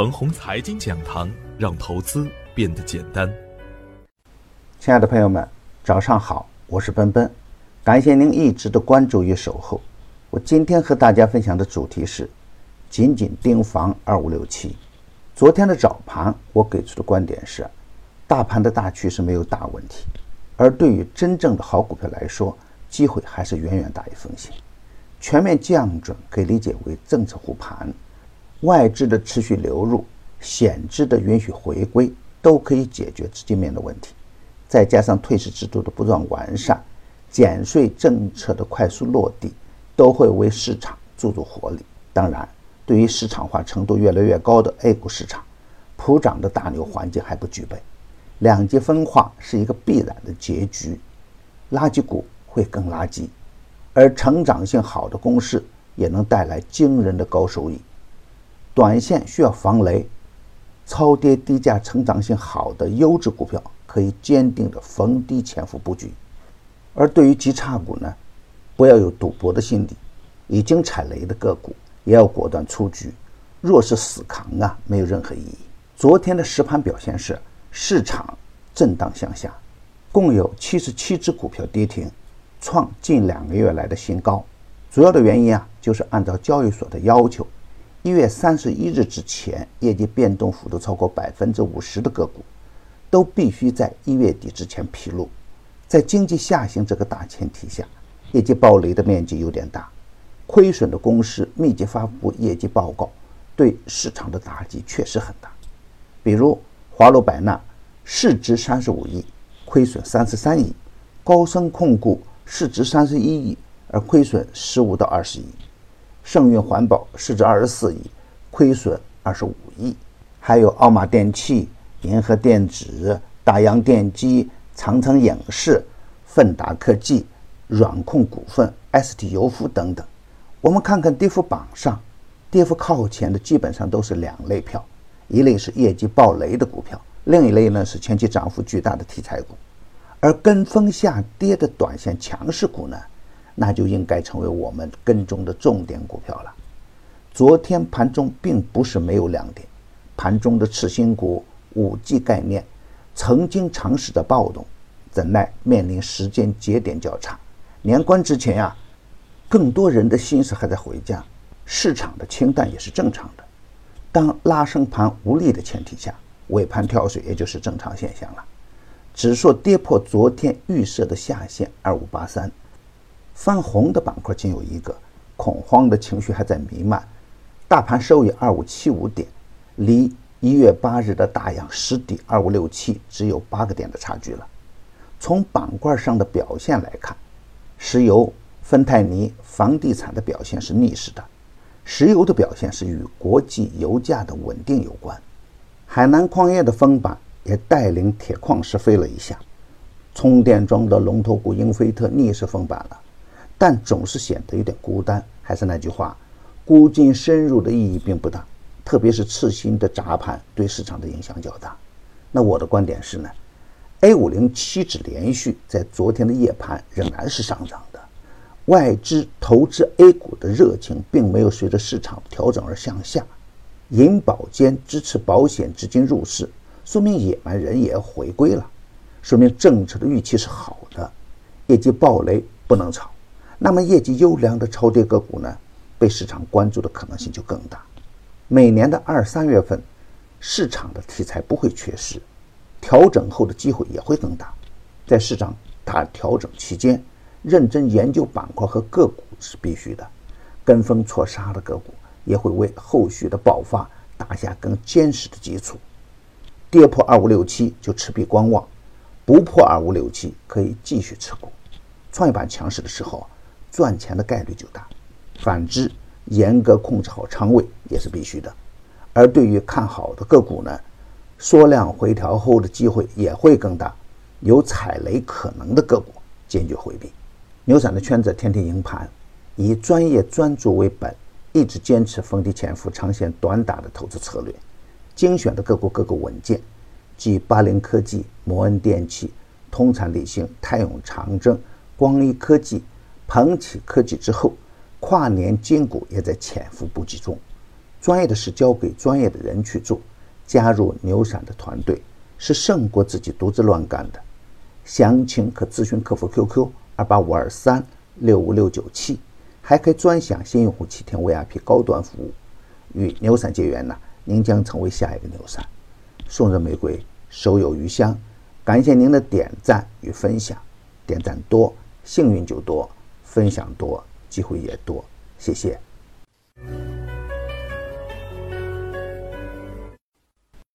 腾宏财经讲堂，让投资变得简单。亲爱的朋友们，早上好，我是奔奔，感谢您一直的关注与守候。我今天和大家分享的主题是：紧紧盯防二五六七。昨天的早盘，我给出的观点是，大盘的大趋势没有大问题，而对于真正的好股票来说，机会还是远远大于风险。全面降准可以理解为政策护盘。外资的持续流入、险资的允许回归，都可以解决资金面的问题。再加上退市制度的不断完善、减税政策的快速落地，都会为市场注入活力。当然，对于市场化程度越来越高的 A 股市场，普涨的大牛环境还不具备。两极分化是一个必然的结局，垃圾股会更垃圾，而成长性好的公司也能带来惊人的高收益。短线需要防雷，超跌低价、成长性好的优质股票可以坚定的逢低潜伏布局；而对于极差股呢，不要有赌博的心理，已经踩雷的个股也要果断出局。若是死扛啊，没有任何意义。昨天的实盘表现是市场震荡向下，共有七十七只股票跌停，创近两个月来的新高。主要的原因啊，就是按照交易所的要求。一月三十一日之前，业绩变动幅度超过百分之五十的个股，都必须在一月底之前披露。在经济下行这个大前提下，业绩暴雷的面积有点大，亏损的公司密集发布业绩报告，对市场的打击确实很大。比如华罗百纳市值三十五亿，亏损三十三亿；高盛控股市值三十一亿，而亏损十五到二十亿。盛运环保市值二十四亿，亏损二十五亿，还有奥马电器、银河电子、大洋电机、长城影视、奋达科技、软控股份、ST 油服等等。我们看看跌幅榜上，跌幅靠前的基本上都是两类票：一类是业绩暴雷的股票，另一类呢是前期涨幅巨大的题材股。而跟风下跌的短线强势股呢？那就应该成为我们跟踪的重点股票了。昨天盘中并不是没有亮点，盘中的次新股、五 G 概念曾经尝试着暴动，怎奈面临时间节点较差，年关之前呀，更多人的心思还在回家，市场的清淡也是正常的。当拉升盘无力的前提下，尾盘跳水也就是正常现象了。指数跌破昨天预设的下限二五八三。翻红的板块仅有一个，恐慌的情绪还在弥漫。大盘收于二五七五点，离一月八日的大阳实底二五六七只有八个点的差距了。从板块上的表现来看，石油、芬太尼、房地产的表现是逆势的。石油的表现是与国际油价的稳定有关。海南矿业的封板也带领铁矿石飞了一下。充电桩的龙头股英菲特逆势封板了。但总是显得有点孤单。还是那句话，孤军深入的意义并不大，特别是次新的砸盘对市场的影响较大。那我的观点是呢，A 五零期指连续在昨天的夜盘仍然是上涨的，外资投资 A 股的热情并没有随着市场调整而向下。银保监支持保险资金入市，说明野蛮人也要回归了，说明政策的预期是好的，业绩暴雷不能炒。那么业绩优良的超跌个股呢，被市场关注的可能性就更大。每年的二三月份，市场的题材不会缺失，调整后的机会也会更大。在市场大调整期间，认真研究板块和个股是必须的。跟风错杀的个股也会为后续的爆发打下更坚实的基础。跌破二五六七就持币观望，不破二五六七可以继续持股。创业板强势的时候。赚钱的概率就大，反之，严格控制好仓位也是必须的。而对于看好的个股呢，缩量回调后的机会也会更大，有踩雷可能的个股坚决回避。牛散的圈子天天赢盘，以专业专注为本，一直坚持逢低潜伏、长线短打的投资策略，精选的个股个股稳健，即八零科技、摩恩电器、通产理性、泰永长征、光一科技。鹏起科技之后，跨年金股也在潜伏布局中，专业的事交给专业的人去做。加入牛散的团队是胜过自己独自乱干的。详情可咨询客服 QQ 二八五二三六五六九七，还可以专享新用户七天 VIP 高端服务。与牛散结缘呢，您将成为下一个牛散。送人玫瑰，手有余香。感谢您的点赞与分享，点赞多，幸运就多；分享多，机会也多。谢谢。